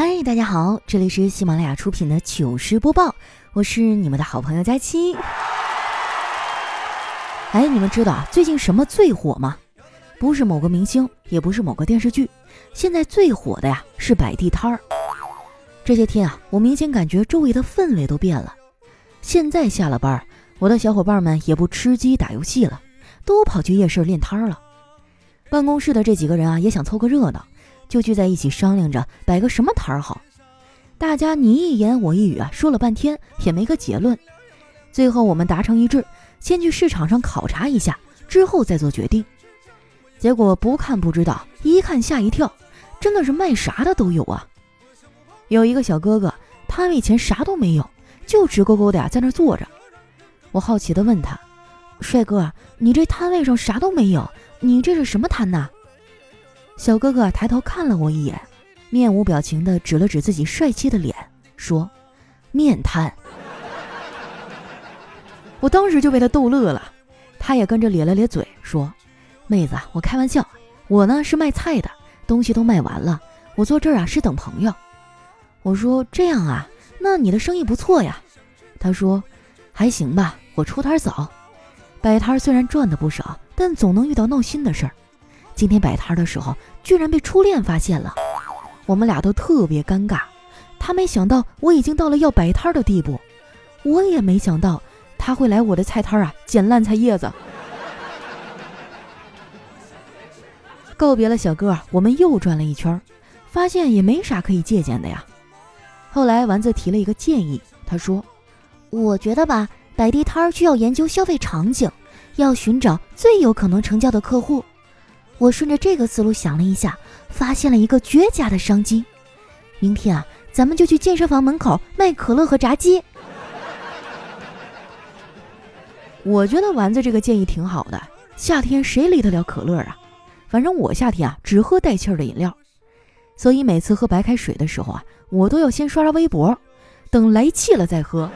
嗨，大家好，这里是喜马拉雅出品的糗事播报，我是你们的好朋友佳期。哎，你们知道，最近什么最火吗？不是某个明星，也不是某个电视剧，现在最火的呀是摆地摊儿。这些天啊，我明显感觉周围的氛围都变了。现在下了班，我的小伙伴们也不吃鸡打游戏了，都跑去夜市练摊儿了。办公室的这几个人啊，也想凑个热闹。就聚在一起商量着摆个什么摊儿好，大家你一言我一语啊，说了半天也没个结论。最后我们达成一致，先去市场上考察一下，之后再做决定。结果不看不知道，一看吓一跳，真的是卖啥的都有啊！有一个小哥哥，摊位前啥都没有，就直勾勾的呀在那坐着。我好奇的问他：“帅哥，你这摊位上啥都没有，你这是什么摊呐？”小哥哥抬头看了我一眼，面无表情地指了指自己帅气的脸，说：“面瘫。”我当时就被他逗乐了，他也跟着咧了咧嘴，说：“妹子，我开玩笑，我呢是卖菜的，东西都卖完了，我坐这儿啊是等朋友。”我说：“这样啊，那你的生意不错呀。”他说：“还行吧，我出摊早，摆摊虽然赚的不少，但总能遇到闹心的事儿。”今天摆摊的时候，居然被初恋发现了，我们俩都特别尴尬。他没想到我已经到了要摆摊的地步，我也没想到他会来我的菜摊啊捡烂菜叶子。告别了小哥，我们又转了一圈，发现也没啥可以借鉴的呀。后来丸子提了一个建议，他说：“我觉得吧，摆地摊需要研究消费场景，要寻找最有可能成交的客户。”我顺着这个思路想了一下，发现了一个绝佳的商机。明天啊，咱们就去健身房门口卖可乐和炸鸡。我觉得丸子这个建议挺好的。夏天谁离得了可乐啊？反正我夏天啊只喝带气儿的饮料，所以每次喝白开水的时候啊，我都要先刷刷微博，等来气了再喝。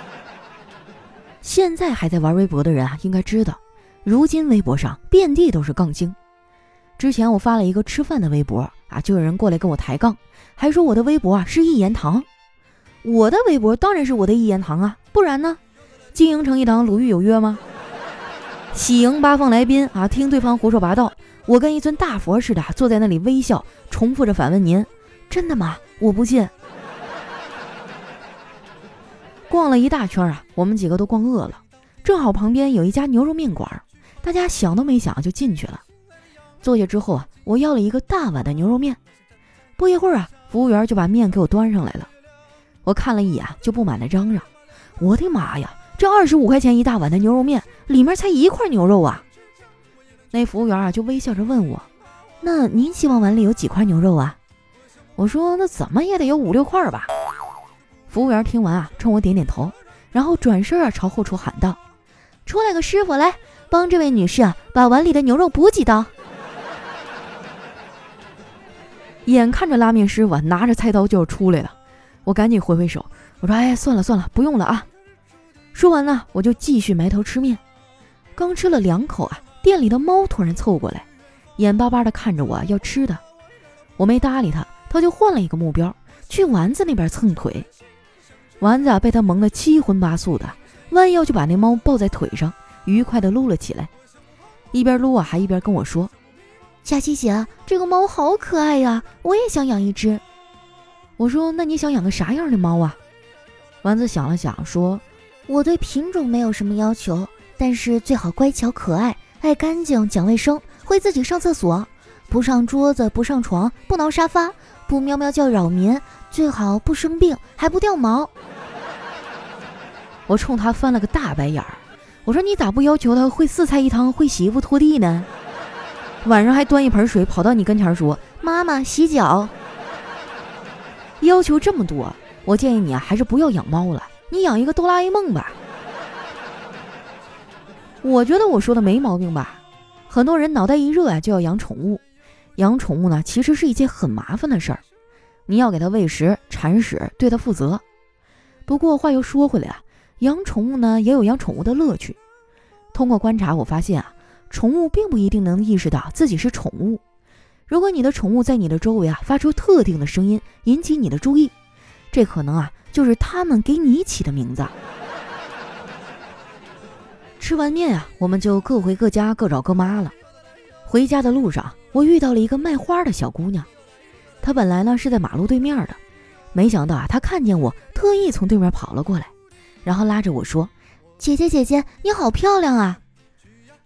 现在还在玩微博的人啊，应该知道。如今微博上遍地都是杠精。之前我发了一个吃饭的微博啊，就有人过来跟我抬杠，还说我的微博啊是一言堂。我的微博当然是我的一言堂啊，不然呢？经营成一堂鲁豫有约吗？喜迎八方来宾啊，听对方胡说八道，我跟一尊大佛似的坐在那里微笑，重复着反问您：真的吗？我不信。逛了一大圈啊，我们几个都逛饿了，正好旁边有一家牛肉面馆。大家想都没想就进去了。坐下之后啊，我要了一个大碗的牛肉面。不一会儿啊，服务员就把面给我端上来了。我看了一眼，就不满地嚷嚷：“我的妈呀，这二十五块钱一大碗的牛肉面，里面才一块牛肉啊！”那服务员啊，就微笑着问我：“那您希望碗里有几块牛肉啊？”我说：“那怎么也得有五六块吧。”服务员听完啊，冲我点点头，然后转身啊，朝后厨喊道：“出来个师傅来！”帮这位女士啊，把碗里的牛肉补几刀。眼看着拉面师傅拿着菜刀就要出来了，我赶紧挥挥手，我说：“哎，算了算了，不用了啊。”说完呢，我就继续埋头吃面。刚吃了两口啊，店里的猫突然凑过来，眼巴巴的看着我要吃的。我没搭理他，他就换了一个目标，去丸子那边蹭腿。丸子啊，被他萌得七荤八素的，弯腰就把那猫抱在腿上。愉快地撸了起来，一边撸啊，还一边跟我说：“佳琪姐，这个猫好可爱呀，我也想养一只。”我说：“那你想养个啥样的猫啊？”丸子想了想说：“我对品种没有什么要求，但是最好乖巧可爱，爱干净，讲卫生，会自己上厕所，不上桌子，不上床，不挠沙发，不喵喵叫扰民，最好不生病，还不掉毛。”我冲他翻了个大白眼儿。我说你咋不要求他会四菜一汤，会洗衣服拖地呢？晚上还端一盆水跑到你跟前说：“妈妈洗脚。”要求这么多，我建议你啊，还是不要养猫了，你养一个哆啦 A 梦吧。我觉得我说的没毛病吧？很多人脑袋一热啊，就要养宠物。养宠物呢，其实是一件很麻烦的事儿，你要给它喂食、铲屎，对它负责。不过话又说回来啊。养宠物呢，也有养宠物的乐趣。通过观察，我发现啊，宠物并不一定能意识到自己是宠物。如果你的宠物在你的周围啊发出特定的声音，引起你的注意，这可能啊就是他们给你起的名字。吃完面啊，我们就各回各家，各找各妈了。回家的路上，我遇到了一个卖花的小姑娘，她本来呢是在马路对面的，没想到啊，她看见我，特意从对面跑了过来，然后拉着我说：“姐姐姐姐，你好漂亮啊！”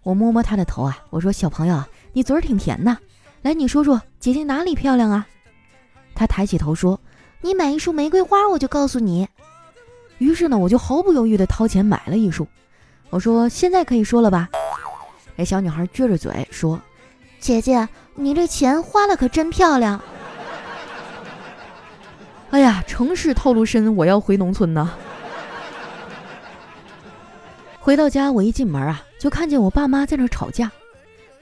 我摸摸她的头啊，我说：“小朋友，你嘴儿挺甜呐。”来，你说说姐姐哪里漂亮啊？她抬起头说：“你买一束玫瑰花，我就告诉你。”于是呢，我就毫不犹豫地掏钱买了一束。我说：“现在可以说了吧？”哎，小女孩撅着嘴说：“姐姐，你这钱花的可真漂亮。”哎呀，城市套路深，我要回农村呢。回到家，我一进门啊，就看见我爸妈在那吵架。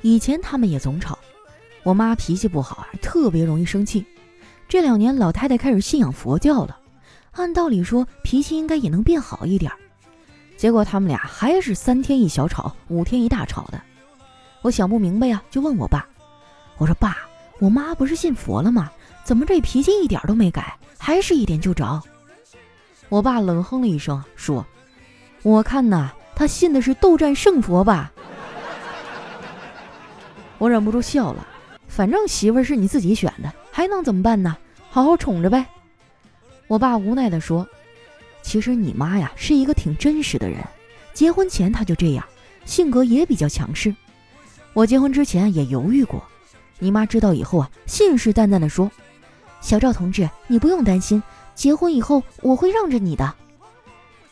以前他们也总吵。我妈脾气不好啊，特别容易生气。这两年老太太开始信仰佛教了，按道理说脾气应该也能变好一点。结果他们俩还是三天一小吵，五天一大吵的。我想不明白呀，就问我爸：“我说爸，我妈不是信佛了吗？怎么这脾气一点都没改，还是一点就着？”我爸冷哼了一声，说：“我看呐，他信的是斗战胜佛吧。”我忍不住笑了。反正媳妇儿是你自己选的，还能怎么办呢？好好宠着呗。我爸无奈地说：“其实你妈呀是一个挺真实的人，结婚前她就这样，性格也比较强势。我结婚之前也犹豫过，你妈知道以后啊，信誓旦旦地说：‘小赵同志，你不用担心，结婚以后我会让着你的。’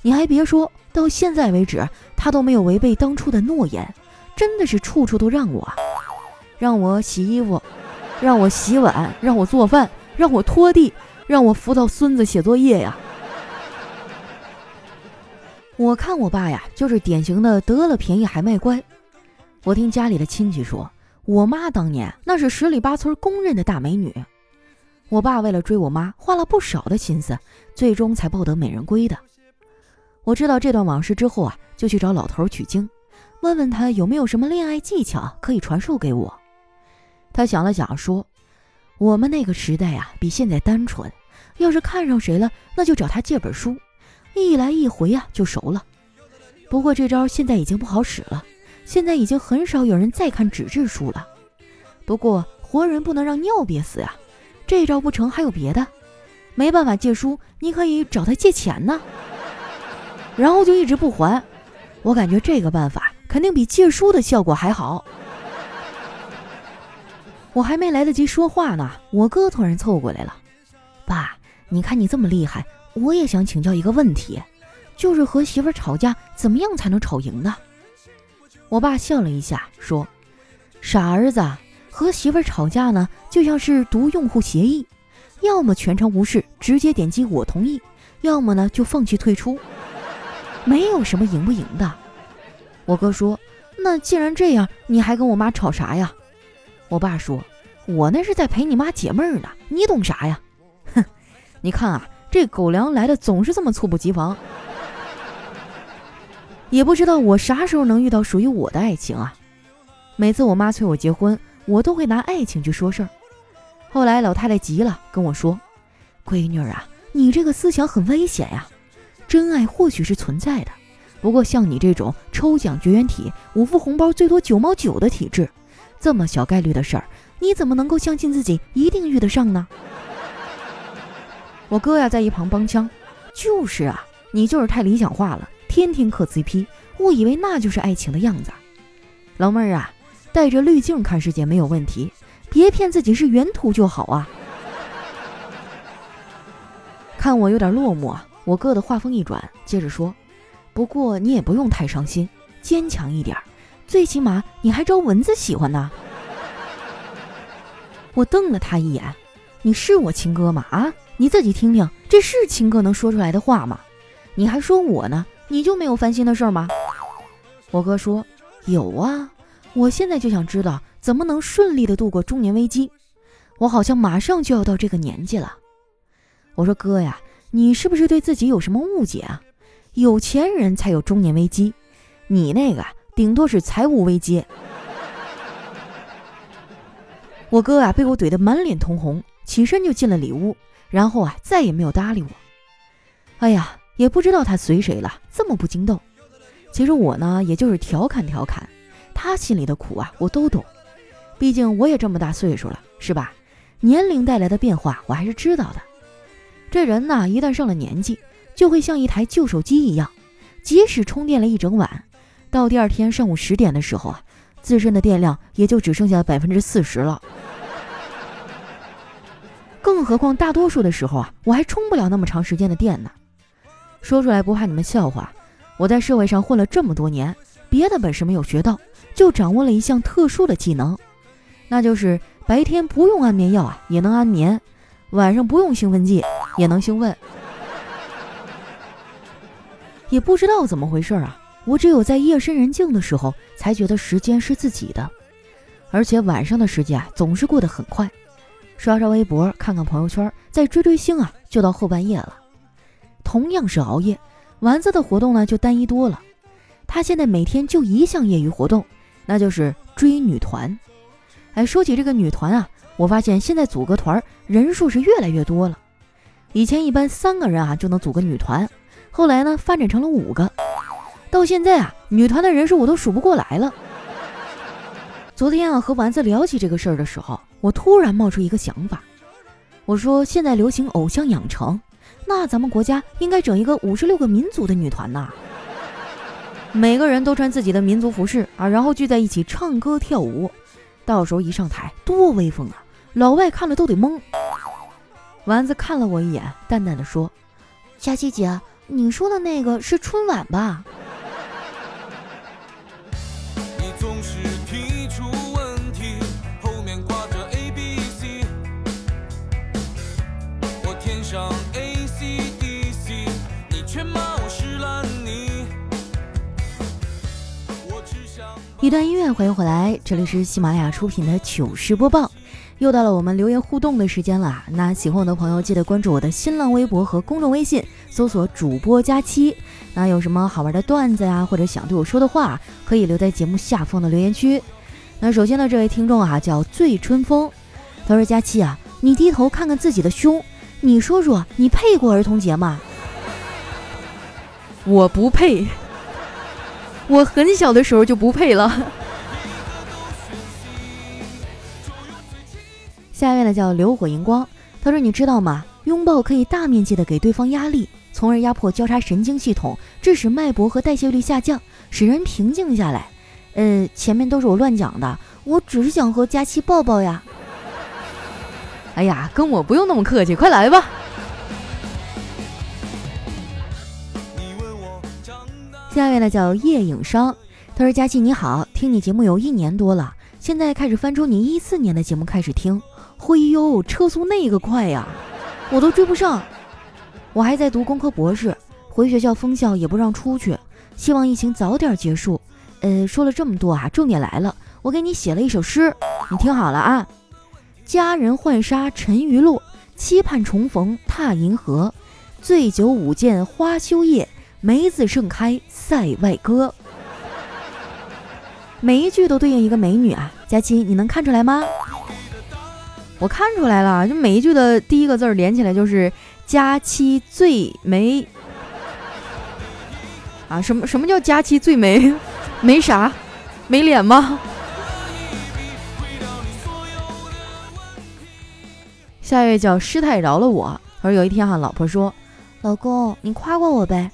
你还别说，到现在为止，他都没有违背当初的诺言，真的是处处都让我。”让我洗衣服，让我洗碗，让我做饭，让我拖地，让我辅导孙子写作业呀。我看我爸呀，就是典型的得了便宜还卖乖。我听家里的亲戚说，我妈当年那是十里八村公认的大美女。我爸为了追我妈，花了不少的心思，最终才抱得美人归的。我知道这段往事之后啊，就去找老头取经，问问他有没有什么恋爱技巧可以传授给我。他想了想，说：“我们那个时代啊，比现在单纯。要是看上谁了，那就找他借本书，一来一回啊，就熟了。不过这招现在已经不好使了，现在已经很少有人再看纸质书了。不过活人不能让尿憋死呀，这招不成，还有别的。没办法借书，你可以找他借钱呢，然后就一直不还。我感觉这个办法肯定比借书的效果还好。”我还没来得及说话呢，我哥突然凑过来了。爸，你看你这么厉害，我也想请教一个问题，就是和媳妇吵架，怎么样才能吵赢呢？我爸笑了一下，说：“傻儿子，和媳妇吵架呢，就像是读用户协议，要么全程无视，直接点击我同意，要么呢就放弃退出，没有什么赢不赢的。”我哥说：“那既然这样，你还跟我妈吵啥呀？”我爸说：“我那是在陪你妈解闷儿呢，你懂啥呀？”哼，你看啊，这狗粮来的总是这么猝不及防，也不知道我啥时候能遇到属于我的爱情啊！每次我妈催我结婚，我都会拿爱情去说事儿。后来老太太急了，跟我说：“闺女啊，你这个思想很危险呀！真爱或许是存在的，不过像你这种抽奖绝缘体，五副红包最多九毛九的体质。”这么小概率的事儿，你怎么能够相信自己一定遇得上呢？我哥呀在一旁帮腔：“就是啊，你就是太理想化了，天天磕 CP，误以为那就是爱情的样子。老妹儿啊，带着滤镜看世界没有问题，别骗自己是原图就好啊。”看我有点落寞，我哥的话锋一转，接着说：“不过你也不用太伤心，坚强一点。”最起码你还招蚊子喜欢呢！我瞪了他一眼：“你是我亲哥吗？啊，你自己听听，这是亲哥能说出来的话吗？你还说我呢？你就没有烦心的事儿吗？”我哥说：“有啊，我现在就想知道怎么能顺利的度过中年危机。我好像马上就要到这个年纪了。”我说：“哥呀，你是不是对自己有什么误解啊？有钱人才有中年危机，你那个……”顶多是财务危机。我哥啊被我怼得满脸通红，起身就进了里屋，然后啊再也没有搭理我。哎呀，也不知道他随谁了，这么不经斗。其实我呢，也就是调侃调侃，他心里的苦啊，我都懂。毕竟我也这么大岁数了，是吧？年龄带来的变化，我还是知道的。这人呐，一旦上了年纪，就会像一台旧手机一样，即使充电了一整晚，到第二天上午十点的时候啊，自身的电量也就只剩下百分之四十了。更何况大多数的时候啊，我还充不了那么长时间的电呢。说出来不怕你们笑话，我在社会上混了这么多年，别的本事没有学到，就掌握了一项特殊的技能，那就是白天不用安眠药啊也能安眠，晚上不用兴奋剂。也能兴奋，也不知道怎么回事啊！我只有在夜深人静的时候，才觉得时间是自己的，而且晚上的时间啊，总是过得很快。刷刷微博，看看朋友圈，再追追星啊，就到后半夜了。同样是熬夜，丸子的活动呢就单一多了。他现在每天就一项业余活动，那就是追女团。哎，说起这个女团啊，我发现现在组个团人数是越来越多了。以前一般三个人啊就能组个女团，后来呢发展成了五个，到现在啊女团的人数我都数不过来了。昨天啊和丸子聊起这个事儿的时候，我突然冒出一个想法，我说现在流行偶像养成，那咱们国家应该整一个五十六个民族的女团呐，每个人都穿自己的民族服饰啊，然后聚在一起唱歌跳舞，到时候一上台多威风啊，老外看了都得懵。丸子看了我一眼，淡淡的说：“佳琪姐，你说的那个是春晚吧？”一段音乐，欢迎回来，这里是喜马拉雅出品的糗事播报。又到了我们留言互动的时间了，那喜欢我的朋友记得关注我的新浪微博和公众微信，搜索主播佳期。那有什么好玩的段子呀，或者想对我说的话，可以留在节目下方的留言区。那首先呢，这位听众啊叫醉春风，他说：“佳期啊，你低头看看自己的胸，你说说，你配过儿童节吗？”我不配，我很小的时候就不配了。下面呢叫流火荧光，他说：“你知道吗？拥抱可以大面积的给对方压力，从而压迫交叉神经系统，致使脉搏和代谢率下降，使人平静下来。”呃，前面都是我乱讲的，我只是想和佳期抱抱呀。哎呀，跟我不用那么客气，快来吧。下面呢叫夜影商，他说：“佳期你好，听你节目有一年多了，现在开始翻出你一四年的节目开始听。”嘿呦，车速那个快呀，我都追不上。我还在读工科博士，回学校封校也不让出去，希望疫情早点结束。呃，说了这么多啊，重点来了，我给你写了一首诗，你听好了啊。佳人浣纱沉鱼落，期盼重逢踏银河。醉酒舞剑花秋夜，梅子盛开塞外歌。每一句都对应一个美女啊，佳期，你能看出来吗？我看出来了，就每一句的第一个字连起来就是“佳期最美”啊！什么什么叫“佳期最美”？没啥，没脸吗？下一位叫师太饶了我。他说有一天哈，老婆说：“老公，你夸夸我呗。”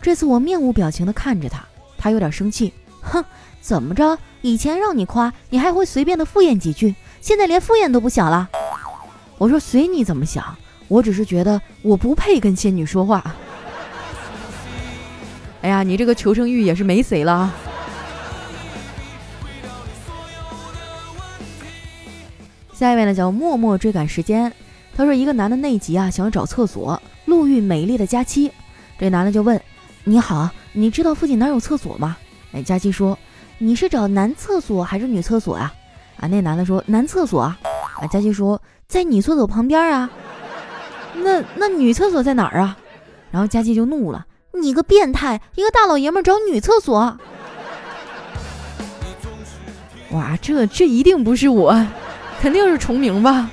这次我面无表情的看着他，他有点生气，哼，怎么着？以前让你夸，你还会随便的敷衍几句。现在连敷衍都不想了，我说随你怎么想，我只是觉得我不配跟仙女说话。哎呀，你这个求生欲也是没谁了。下一位呢叫默默追赶时间，他说一个男的内急啊，想要找厕所，路遇美丽的佳期，这男的就问：“你好，你知道附近哪有厕所吗？”哎，佳期说：“你是找男厕所还是女厕所呀？”啊，那男的说男厕所啊，佳琪说在女厕所旁边啊，那那女厕所在哪儿啊？然后佳琪就怒了，你个变态，一个大老爷们找女厕所？哇，这这一定不是我，肯定是重名吧。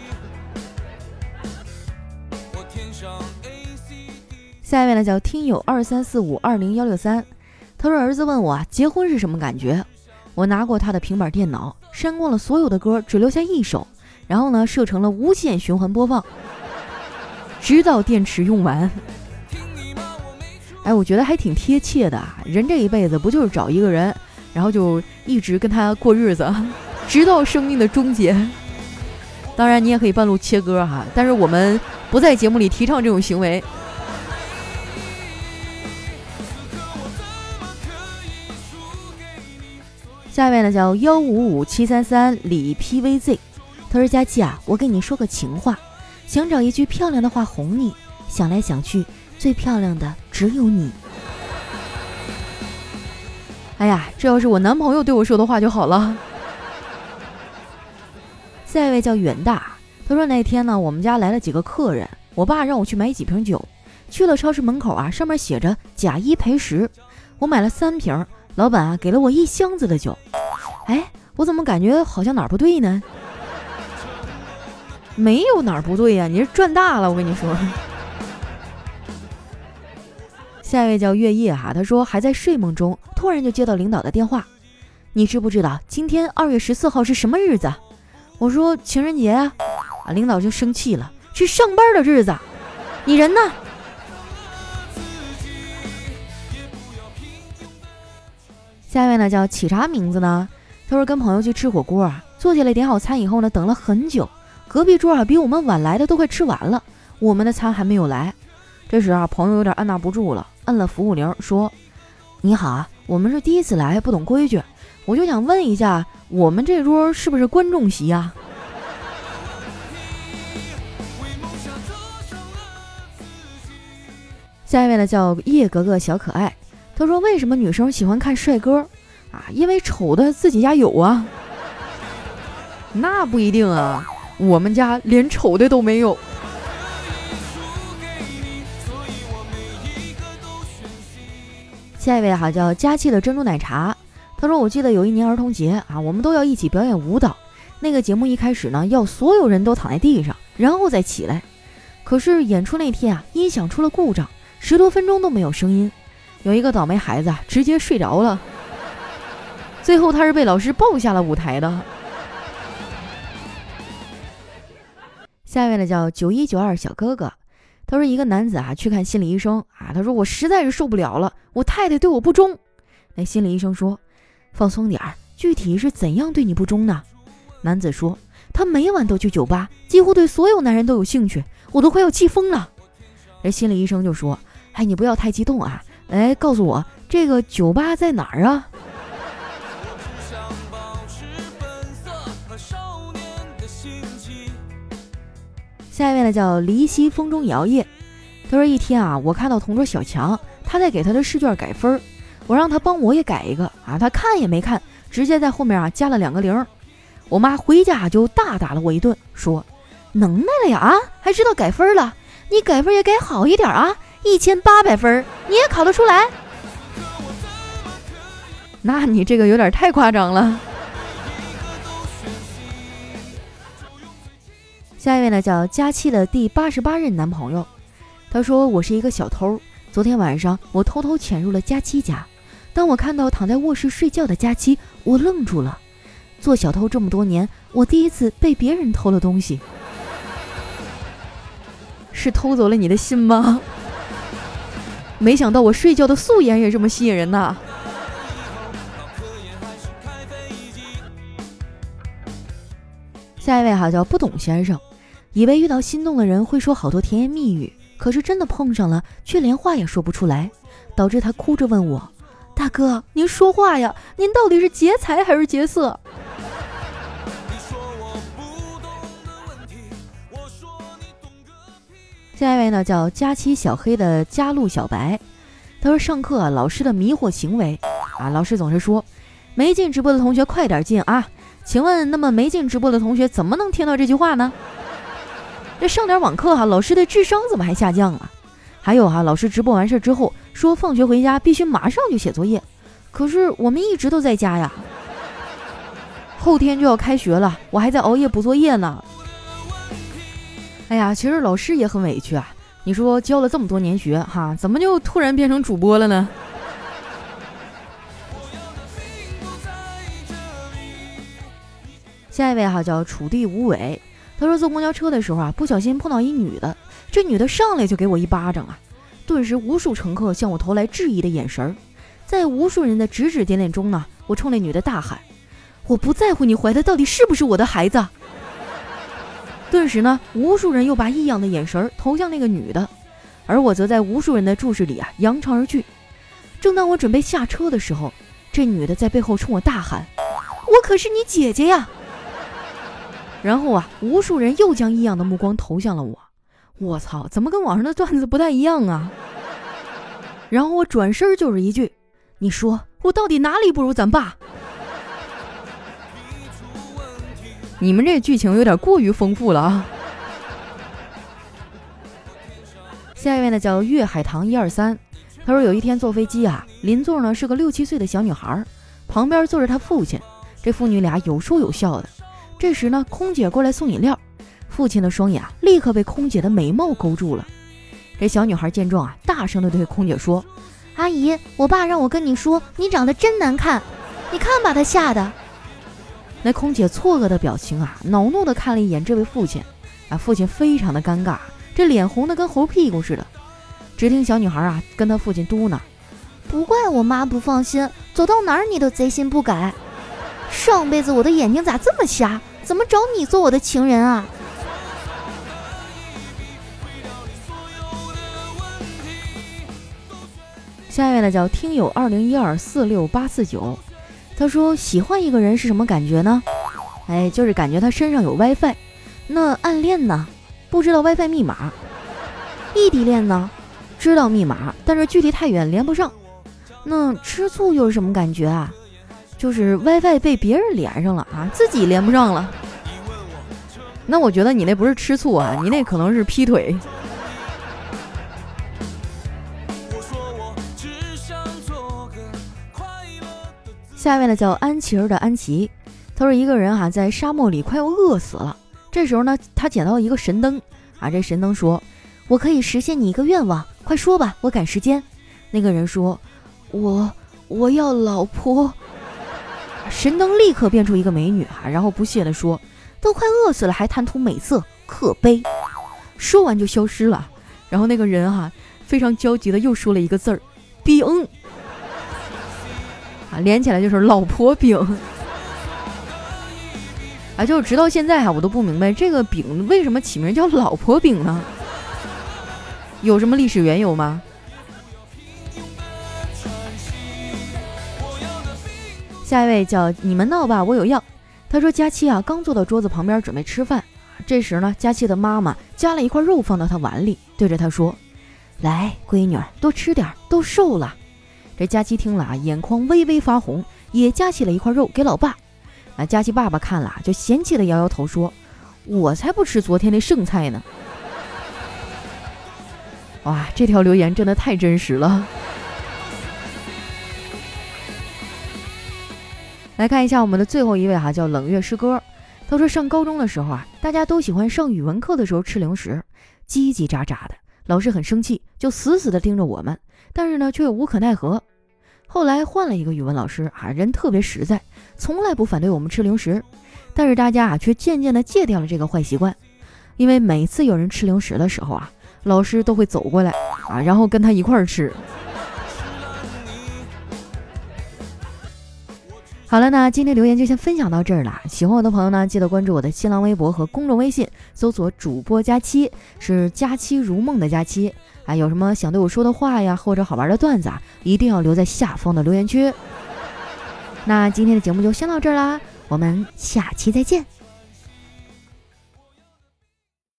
下一位呢叫听友二三四五二零幺六三，他说儿子问我结婚是什么感觉？我拿过他的平板电脑，删光了所有的歌，只留下一首，然后呢设成了无限循环播放，直到电池用完。哎，我觉得还挺贴切的啊！人这一辈子不就是找一个人，然后就一直跟他过日子，直到生命的终结。当然，你也可以半路切歌哈，但是我们不在节目里提倡这种行为。下一位呢叫幺五五七三三李 PVZ，他说：“佳琪啊，我跟你说个情话，想找一句漂亮的话哄你，想来想去，最漂亮的只有你。”哎呀，这要是我男朋友对我说的话就好了。下一位叫远大，他说那天呢，我们家来了几个客人，我爸让我去买几瓶酒，去了超市门口啊，上面写着假一赔十，我买了三瓶。老板啊，给了我一箱子的酒，哎，我怎么感觉好像哪儿不对呢？没有哪儿不对呀，你是赚大了，我跟你说。下一位叫月夜哈，他说还在睡梦中，突然就接到领导的电话，你知不知道今天二月十四号是什么日子？我说情人节啊，啊，领导就生气了，是上班的日子，你人呢？下一位呢叫起啥名字呢？他说跟朋友去吃火锅啊，坐下来点好餐以后呢，等了很久，隔壁桌啊比我们晚来的都快吃完了，我们的餐还没有来。这时啊，朋友有点按捺不住了，摁了服务铃说：“你好啊，我们是第一次来，不懂规矩，我就想问一下，我们这桌是不是观众席啊？”下一位呢叫叶格格小可爱。他说：“为什么女生喜欢看帅哥啊？因为丑的自己家有啊。那不一定啊，我们家连丑的都没有。”下一位哈叫佳琪的珍珠奶茶。他说：“我记得有一年儿童节啊，我们都要一起表演舞蹈。那个节目一开始呢，要所有人都躺在地上，然后再起来。可是演出那天啊，音响出了故障，十多分钟都没有声音。”有一个倒霉孩子直接睡着了，最后他是被老师抱下了舞台的。下一位呢叫九一九二小哥哥，他说一个男子啊去看心理医生啊，他说我实在是受不了了，我太太对我不忠。那心理医生说放松点儿，具体是怎样对你不忠呢？男子说他每晚都去酒吧，几乎对所有男人都有兴趣，我都快要气疯了。那心理医生就说，哎，你不要太激动啊。哎，告诉我这个酒吧在哪儿啊？下一位呢，叫离西风中摇曳。他说一天啊，我看到同桌小强，他在给他的试卷改分儿，我让他帮我也改一个啊，他看也没看，直接在后面啊加了两个零。我妈回家就大打了我一顿，说能耐了呀啊，还知道改分了，你改分也改好一点啊。一千八百分，你也考得出来？那你这个有点太夸张了。下一位呢，叫佳期的第八十八任男朋友。他说：“我是一个小偷，昨天晚上我偷偷潜入了佳期家。当我看到躺在卧室睡觉的佳期，我愣住了。做小偷这么多年，我第一次被别人偷了东西，是偷走了你的心吗？”没想到我睡觉的素颜也这么吸引人呐！下一位哈叫不懂先生，以为遇到心动的人会说好多甜言蜜语，可是真的碰上了，却连话也说不出来，导致他哭着问我：“大哥，您说话呀，您到底是劫财还是劫色？”下一位呢，叫佳期小黑的佳路小白，他说上课啊，老师的迷惑行为啊，老师总是说没进直播的同学快点进啊，请问那么没进直播的同学怎么能听到这句话呢？这上点网课哈，老师的智商怎么还下降了？还有哈，老师直播完事之后说放学回家必须马上就写作业，可是我们一直都在家呀。后天就要开学了，我还在熬夜补作业呢。哎呀，其实老师也很委屈啊。你说教了这么多年学，哈，怎么就突然变成主播了呢？下一位哈叫楚地无尾，他说坐公交车的时候啊，不小心碰到一女的，这女的上来就给我一巴掌啊，顿时无数乘客向我投来质疑的眼神儿，在无数人的指指点点中呢，我冲那女的大喊：“我不在乎你怀的到底是不是我的孩子。”顿时呢，无数人又把异样的眼神投向那个女的，而我则在无数人的注视里啊扬长而去。正当我准备下车的时候，这女的在背后冲我大喊：“我可是你姐姐呀！”然后啊，无数人又将异样的目光投向了我。我操，怎么跟网上的段子不太一样啊？然后我转身就是一句：“你说我到底哪里不如咱爸？”你们这剧情有点过于丰富了啊！下一位呢叫粤海棠一二三，他说有一天坐飞机啊，邻座呢是个六七岁的小女孩，旁边坐着他父亲，这父女俩有说有笑的。这时呢，空姐过来送饮料，父亲的双眼立刻被空姐的美貌勾住了。这小女孩见状啊，大声的对空姐说：“阿姨，我爸让我跟你说，你长得真难看，你看把他吓的。”那空姐错愕的表情啊，恼怒的看了一眼这位父亲，啊，父亲非常的尴尬，这脸红的跟猴屁股似的。只听小女孩啊，跟她父亲嘟囔：“不怪我妈不放心，走到哪儿你都贼心不改。上辈子我的眼睛咋这么瞎？”怎么找你做我的情人啊？下一位呢叫听友二零一二四六八四九，他说喜欢一个人是什么感觉呢？哎，就是感觉他身上有 WiFi。那暗恋呢？不知道 WiFi 密码。异地恋呢？知道密码，但是距离太远连不上。那吃醋又是什么感觉啊？就是 WiFi 被别人连上了啊，自己连不上了。那我觉得你那不是吃醋啊，你那可能是劈腿。下面呢叫安琪儿的安琪，他说一个人哈在沙漠里快要饿死了，这时候呢他捡到一个神灯啊，这神灯说：“我可以实现你一个愿望，快说吧，我赶时间。”那个人说：“我我要老婆。”神灯立刻变出一个美女哈，然后不屑地说：“都快饿死了，还贪图美色，可悲。”说完就消失了。然后那个人哈非常焦急的又说了一个字儿：“饼。”连起来就是老婆饼。啊，就直到现在哈，我都不明白这个饼为什么起名叫老婆饼呢？有什么历史缘由吗？下一位叫你们闹吧，我有药。他说佳期啊刚坐到桌子旁边准备吃饭，这时呢佳期的妈妈夹了一块肉放到他碗里，对着他说：“来，闺女多吃点，都瘦了。”这佳琪听了啊眼眶微微发红，也夹起了一块肉给老爸。啊佳琪爸爸看了就嫌弃的摇摇头说：“我才不吃昨天的剩菜呢。”哇，这条留言真的太真实了。来看一下我们的最后一位哈，叫冷月诗歌。他说上高中的时候啊，大家都喜欢上语文课的时候吃零食，叽叽喳喳的，老师很生气，就死死的盯着我们，但是呢却又无可奈何。后来换了一个语文老师啊，人特别实在，从来不反对我们吃零食，但是大家啊却渐渐的戒掉了这个坏习惯，因为每次有人吃零食的时候啊，老师都会走过来啊，然后跟他一块儿吃。好了，那今天留言就先分享到这儿了。喜欢我的朋友呢，记得关注我的新浪微博和公众微信，搜索“主播佳期”，是“佳期如梦”的佳期。啊，有什么想对我说的话呀，或者好玩的段子啊，一定要留在下方的留言区。那今天的节目就先到这儿啦，我们下期再见。